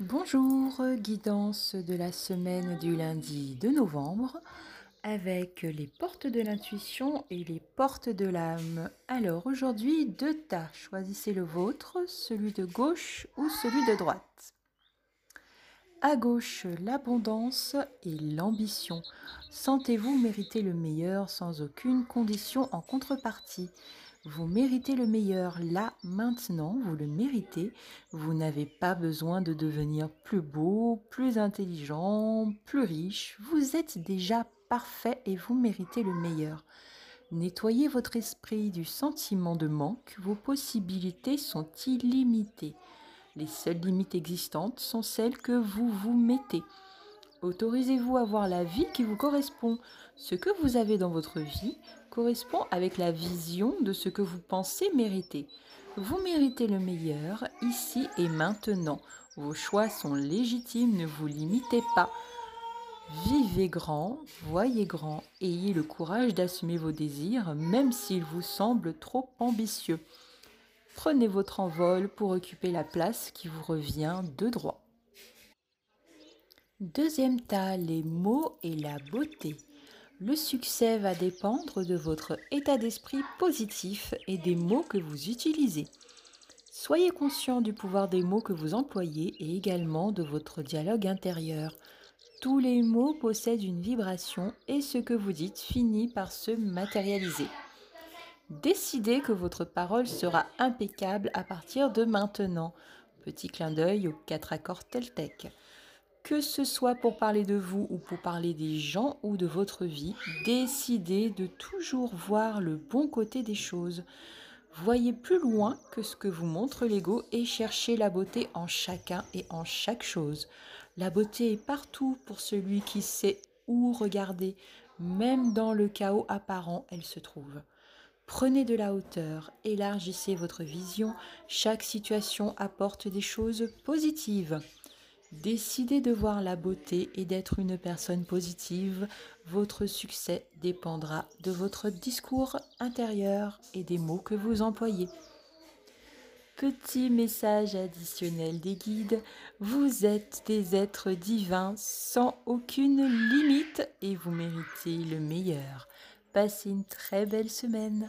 Bonjour, guidance de la semaine du lundi de novembre avec les portes de l'intuition et les portes de l'âme. Alors aujourd'hui, deux tas, choisissez le vôtre, celui de gauche ou celui de droite. À gauche, l'abondance et l'ambition. Sentez-vous mériter le meilleur sans aucune condition en contrepartie. Vous méritez le meilleur là, maintenant, vous le méritez. Vous n'avez pas besoin de devenir plus beau, plus intelligent, plus riche. Vous êtes déjà parfait et vous méritez le meilleur. Nettoyez votre esprit du sentiment de manque, vos possibilités sont illimitées. Les seules limites existantes sont celles que vous vous mettez. Autorisez-vous à voir la vie qui vous correspond. Ce que vous avez dans votre vie correspond avec la vision de ce que vous pensez mériter. Vous méritez le meilleur ici et maintenant. Vos choix sont légitimes, ne vous limitez pas. Vivez grand, voyez grand, ayez le courage d'assumer vos désirs, même s'ils vous semblent trop ambitieux. Prenez votre envol pour occuper la place qui vous revient de droit. Deuxième tas, les mots et la beauté. Le succès va dépendre de votre état d'esprit positif et des mots que vous utilisez. Soyez conscient du pouvoir des mots que vous employez et également de votre dialogue intérieur. Tous les mots possèdent une vibration et ce que vous dites finit par se matérialiser. Décidez que votre parole sera impeccable à partir de maintenant. Petit clin d'œil aux quatre accords Teltec. Que ce soit pour parler de vous ou pour parler des gens ou de votre vie, décidez de toujours voir le bon côté des choses. Voyez plus loin que ce que vous montre l'ego et cherchez la beauté en chacun et en chaque chose. La beauté est partout pour celui qui sait où regarder, même dans le chaos apparent, elle se trouve. Prenez de la hauteur, élargissez votre vision, chaque situation apporte des choses positives. Décidez de voir la beauté et d'être une personne positive. Votre succès dépendra de votre discours intérieur et des mots que vous employez. Petit message additionnel des guides, vous êtes des êtres divins sans aucune limite et vous méritez le meilleur. Passez une très belle semaine.